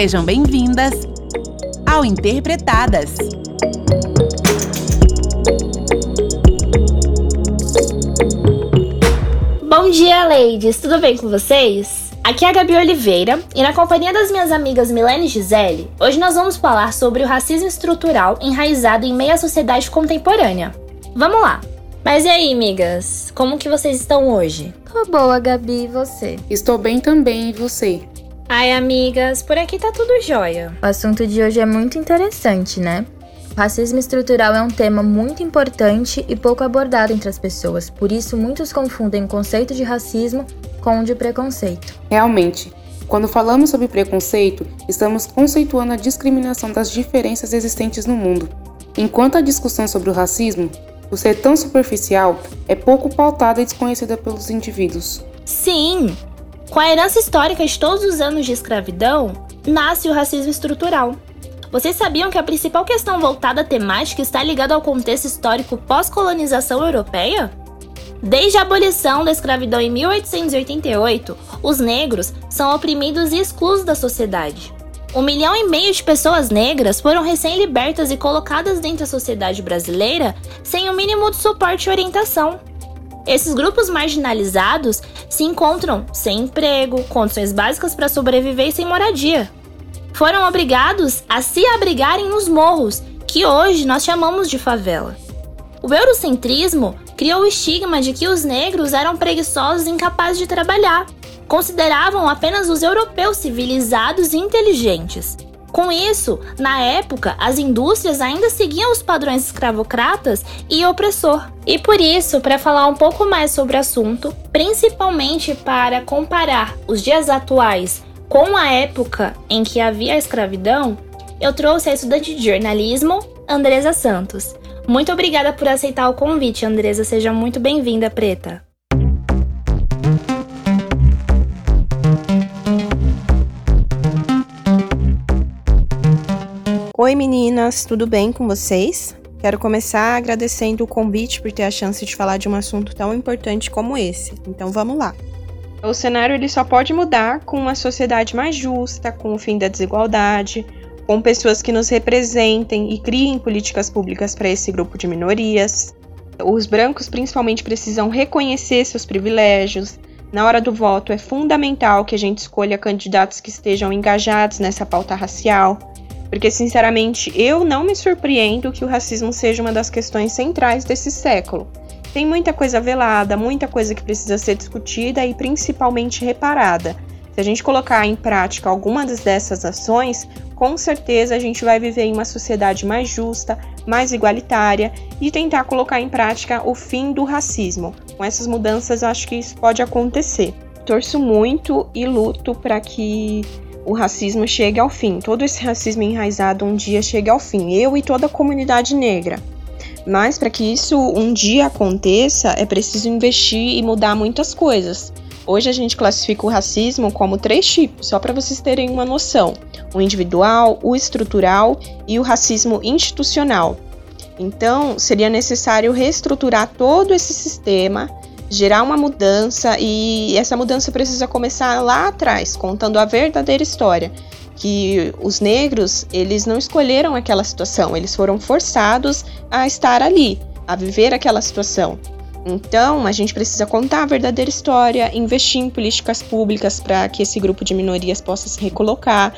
Sejam bem-vindas ao Interpretadas. Bom dia, ladies! Tudo bem com vocês? Aqui é a Gabi Oliveira e, na companhia das minhas amigas Milene e Gisele, hoje nós vamos falar sobre o racismo estrutural enraizado em meia sociedade contemporânea. Vamos lá! Mas e aí, amigas? Como que vocês estão hoje? Tô boa, Gabi, e você? Estou bem também, e você? Ai, amigas, por aqui tá tudo jóia. O assunto de hoje é muito interessante, né? O racismo estrutural é um tema muito importante e pouco abordado entre as pessoas, por isso muitos confundem o conceito de racismo com o de preconceito. Realmente, quando falamos sobre preconceito, estamos conceituando a discriminação das diferenças existentes no mundo. Enquanto a discussão sobre o racismo por ser tão superficial, é pouco pautada e desconhecida pelos indivíduos. Sim! Com a herança histórica de todos os anos de escravidão, nasce o racismo estrutural. Vocês sabiam que a principal questão voltada à temática está ligada ao contexto histórico pós-colonização europeia? Desde a abolição da escravidão em 1888, os negros são oprimidos e excluídos da sociedade. Um milhão e meio de pessoas negras foram recém-libertas e colocadas dentro da sociedade brasileira sem o mínimo de suporte e orientação. Esses grupos marginalizados se encontram sem emprego, condições básicas para sobreviver e sem moradia. Foram obrigados a se abrigarem nos morros, que hoje nós chamamos de favela. O eurocentrismo criou o estigma de que os negros eram preguiçosos e incapazes de trabalhar, consideravam apenas os europeus civilizados e inteligentes. Com isso, na época, as indústrias ainda seguiam os padrões escravocratas e opressor. E por isso, para falar um pouco mais sobre o assunto, principalmente para comparar os dias atuais com a época em que havia a escravidão, eu trouxe a estudante de jornalismo, Andresa Santos. Muito obrigada por aceitar o convite, Andresa. Seja muito bem-vinda, Preta. Oi meninas, tudo bem com vocês? Quero começar agradecendo o convite por ter a chance de falar de um assunto tão importante como esse. Então vamos lá. O cenário ele só pode mudar com uma sociedade mais justa, com o fim da desigualdade, com pessoas que nos representem e criem políticas públicas para esse grupo de minorias. Os brancos principalmente precisam reconhecer seus privilégios. Na hora do voto é fundamental que a gente escolha candidatos que estejam engajados nessa pauta racial porque, sinceramente, eu não me surpreendo que o racismo seja uma das questões centrais desse século. Tem muita coisa velada, muita coisa que precisa ser discutida e principalmente reparada. Se a gente colocar em prática algumas dessas ações, com certeza a gente vai viver em uma sociedade mais justa, mais igualitária e tentar colocar em prática o fim do racismo. Com essas mudanças, eu acho que isso pode acontecer. Torço muito e luto para que o racismo chegue ao fim, todo esse racismo enraizado um dia chegue ao fim, eu e toda a comunidade negra. Mas para que isso um dia aconteça, é preciso investir e mudar muitas coisas. Hoje a gente classifica o racismo como três tipos, só para vocês terem uma noção: o individual, o estrutural e o racismo institucional. Então, seria necessário reestruturar todo esse sistema gerar uma mudança e essa mudança precisa começar lá atrás, contando a verdadeira história, que os negros, eles não escolheram aquela situação, eles foram forçados a estar ali, a viver aquela situação. Então, a gente precisa contar a verdadeira história, investir em políticas públicas para que esse grupo de minorias possa se recolocar,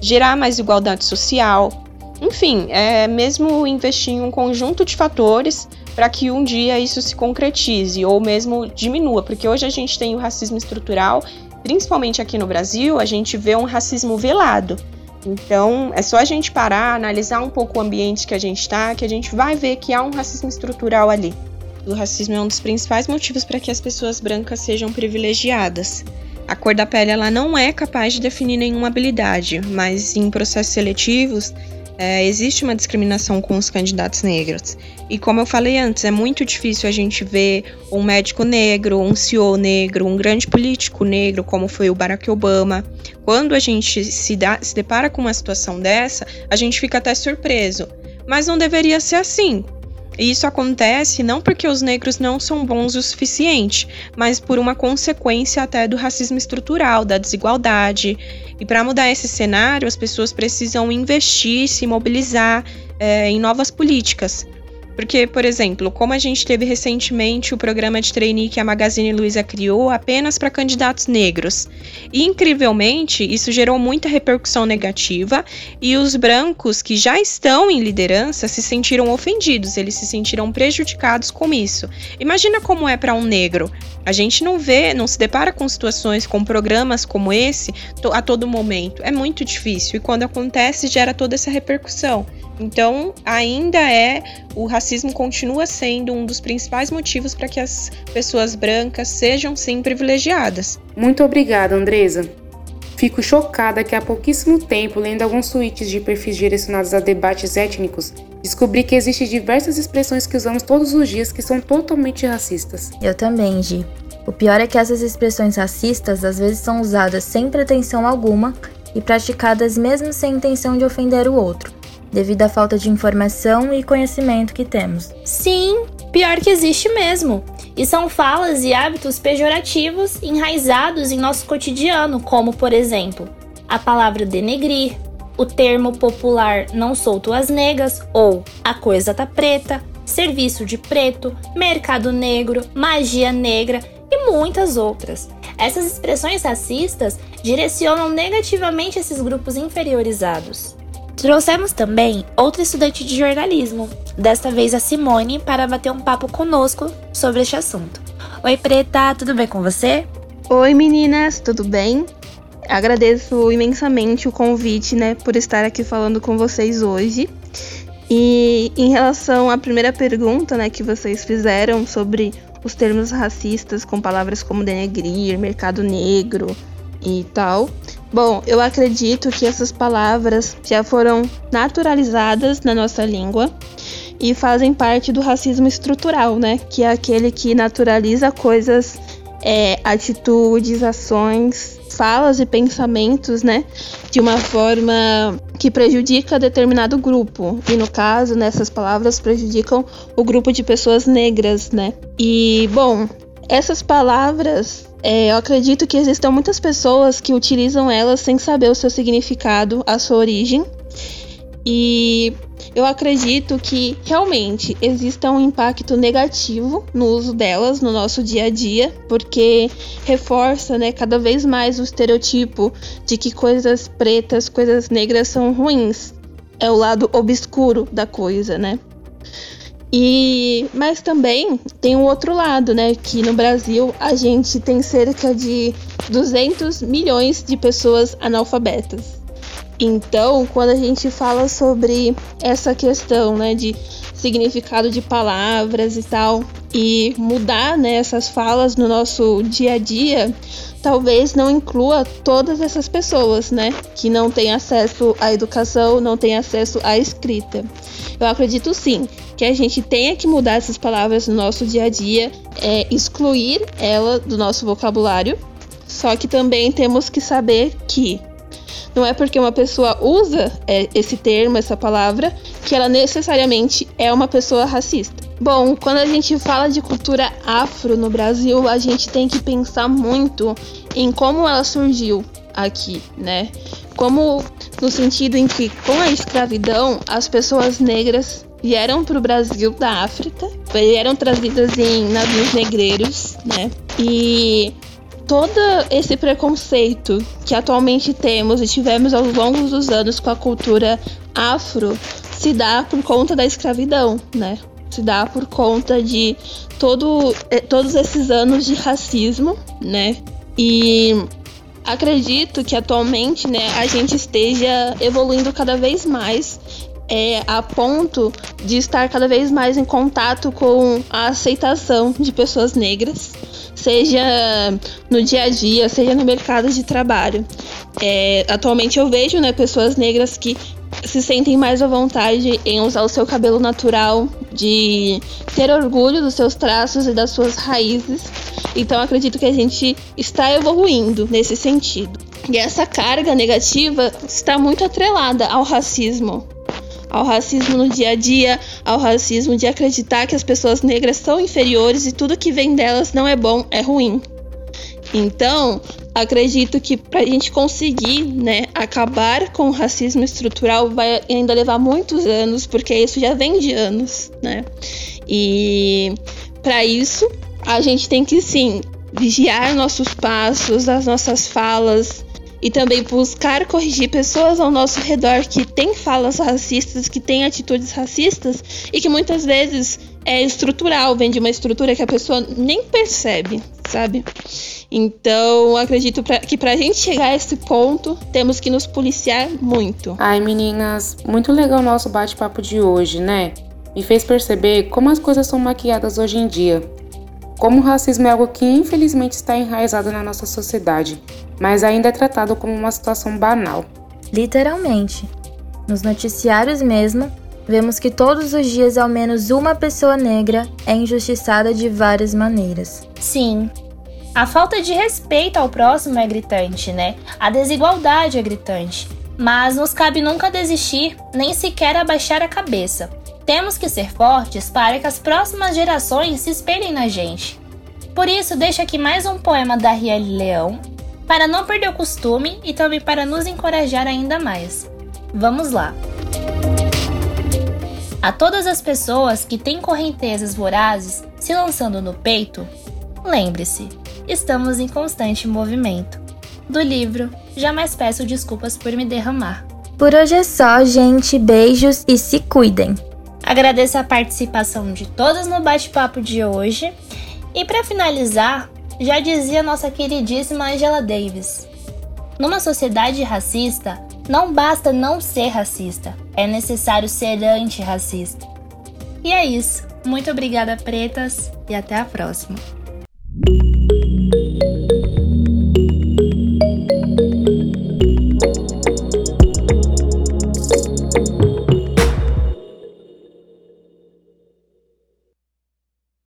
gerar mais igualdade social. Enfim, é mesmo investir em um conjunto de fatores para que um dia isso se concretize ou mesmo diminua, porque hoje a gente tem o racismo estrutural, principalmente aqui no Brasil, a gente vê um racismo velado. Então, é só a gente parar, analisar um pouco o ambiente que a gente está, que a gente vai ver que há um racismo estrutural ali. O racismo é um dos principais motivos para que as pessoas brancas sejam privilegiadas. A cor da pele ela não é capaz de definir nenhuma habilidade, mas em processos seletivos é, existe uma discriminação com os candidatos negros. E como eu falei antes, é muito difícil a gente ver um médico negro, um CEO negro, um grande político negro, como foi o Barack Obama. Quando a gente se, dá, se depara com uma situação dessa, a gente fica até surpreso. Mas não deveria ser assim. Isso acontece não porque os negros não são bons o suficiente, mas por uma consequência até do racismo estrutural, da desigualdade. E para mudar esse cenário, as pessoas precisam investir, se mobilizar é, em novas políticas. Porque, por exemplo, como a gente teve recentemente o programa de trainee que a Magazine Luiza criou apenas para candidatos negros. E, incrivelmente, isso gerou muita repercussão negativa e os brancos que já estão em liderança se sentiram ofendidos, eles se sentiram prejudicados com isso. Imagina como é para um negro. A gente não vê, não se depara com situações, com programas como esse a todo momento. É muito difícil e quando acontece gera toda essa repercussão. Então, ainda é o racismo continua sendo um dos principais motivos para que as pessoas brancas sejam sim privilegiadas. Muito obrigada, Andresa. Fico chocada que há pouquíssimo tempo, lendo alguns tweets de perfis direcionados a debates étnicos, descobri que existem diversas expressões que usamos todos os dias que são totalmente racistas. Eu também, Gi. O pior é que essas expressões racistas às vezes são usadas sem pretensão alguma e praticadas mesmo sem intenção de ofender o outro devido à falta de informação e conhecimento que temos. Sim, pior que existe mesmo. E são falas e hábitos pejorativos enraizados em nosso cotidiano, como, por exemplo, a palavra denegrir, o termo popular não sou tuas negas ou a coisa tá preta, serviço de preto, mercado negro, magia negra e muitas outras. Essas expressões racistas direcionam negativamente esses grupos inferiorizados. Trouxemos também outra estudante de jornalismo, desta vez a Simone, para bater um papo conosco sobre este assunto. Oi, Preta, tudo bem com você? Oi, meninas, tudo bem? Agradeço imensamente o convite, né, por estar aqui falando com vocês hoje. E em relação à primeira pergunta, né, que vocês fizeram sobre os termos racistas com palavras como denegrir, mercado negro e tal, Bom, eu acredito que essas palavras já foram naturalizadas na nossa língua e fazem parte do racismo estrutural, né? Que é aquele que naturaliza coisas, é, atitudes, ações, falas e pensamentos, né? De uma forma que prejudica determinado grupo. E no caso, nessas palavras prejudicam o grupo de pessoas negras, né? E, bom, essas palavras é, eu acredito que existam muitas pessoas que utilizam elas sem saber o seu significado, a sua origem. E eu acredito que realmente exista um impacto negativo no uso delas no nosso dia a dia, porque reforça, né, cada vez mais o estereotipo de que coisas pretas, coisas negras são ruins. É o lado obscuro da coisa, né? E mas também tem um outro lado, né, que no Brasil a gente tem cerca de 200 milhões de pessoas analfabetas. Então, quando a gente fala sobre essa questão, né, de significado de palavras e tal, e mudar né, essas falas no nosso dia a dia, talvez não inclua todas essas pessoas, né, que não têm acesso à educação, não têm acesso à escrita. Eu acredito sim que a gente tenha que mudar essas palavras no nosso dia a dia, é, excluir ela do nosso vocabulário. Só que também temos que saber que não é porque uma pessoa usa é, esse termo, essa palavra, que ela necessariamente é uma pessoa racista. Bom, quando a gente fala de cultura afro no Brasil, a gente tem que pensar muito em como ela surgiu aqui, né? Como no sentido em que com a escravidão as pessoas negras vieram para o Brasil da África, vieram trazidas em navios negreiros, né? E todo esse preconceito que atualmente temos e tivemos ao longo dos anos com a cultura afro se dá por conta da escravidão, né? Se dá por conta de todo, eh, todos esses anos de racismo, né? E acredito que atualmente, né, a gente esteja evoluindo cada vez mais é, a ponto de estar cada vez mais em contato com a aceitação de pessoas negras, seja no dia a dia, seja no mercado de trabalho. É, atualmente eu vejo né, pessoas negras que se sentem mais à vontade em usar o seu cabelo natural, de ter orgulho dos seus traços e das suas raízes. Então acredito que a gente está evoluindo nesse sentido. E essa carga negativa está muito atrelada ao racismo, ao racismo no dia a dia, ao racismo de acreditar que as pessoas negras são inferiores e tudo que vem delas não é bom, é ruim. Então, acredito que para a gente conseguir né, acabar com o racismo estrutural vai ainda levar muitos anos, porque isso já vem de anos, né? E para isso, a gente tem que sim vigiar nossos passos, as nossas falas, e também buscar corrigir pessoas ao nosso redor que têm falas racistas, que têm atitudes racistas e que muitas vezes é estrutural, vem de uma estrutura que a pessoa nem percebe, sabe? Então, acredito pra, que pra gente chegar a esse ponto, temos que nos policiar muito. Ai, meninas, muito legal o nosso bate-papo de hoje, né? Me fez perceber como as coisas são maquiadas hoje em dia. Como o racismo é algo que infelizmente está enraizado na nossa sociedade, mas ainda é tratado como uma situação banal. Literalmente. Nos noticiários mesmo, vemos que todos os dias ao menos uma pessoa negra é injustiçada de várias maneiras. Sim. A falta de respeito ao próximo é gritante, né? A desigualdade é gritante. Mas nos cabe nunca desistir, nem sequer abaixar a cabeça. Temos que ser fortes para que as próximas gerações se espelhem na gente. Por isso, deixo aqui mais um poema da Riele Leão, para não perder o costume e também para nos encorajar ainda mais. Vamos lá! A todas as pessoas que têm correntezas vorazes se lançando no peito, lembre-se, estamos em constante movimento. Do livro Jamais Peço Desculpas por Me Derramar. Por hoje é só, gente. Beijos e se cuidem! Agradeço a participação de todas no bate-papo de hoje. E para finalizar, já dizia nossa queridíssima Angela Davis: Numa sociedade racista, não basta não ser racista, é necessário ser antirracista. E é isso. Muito obrigada, pretas, e até a próxima.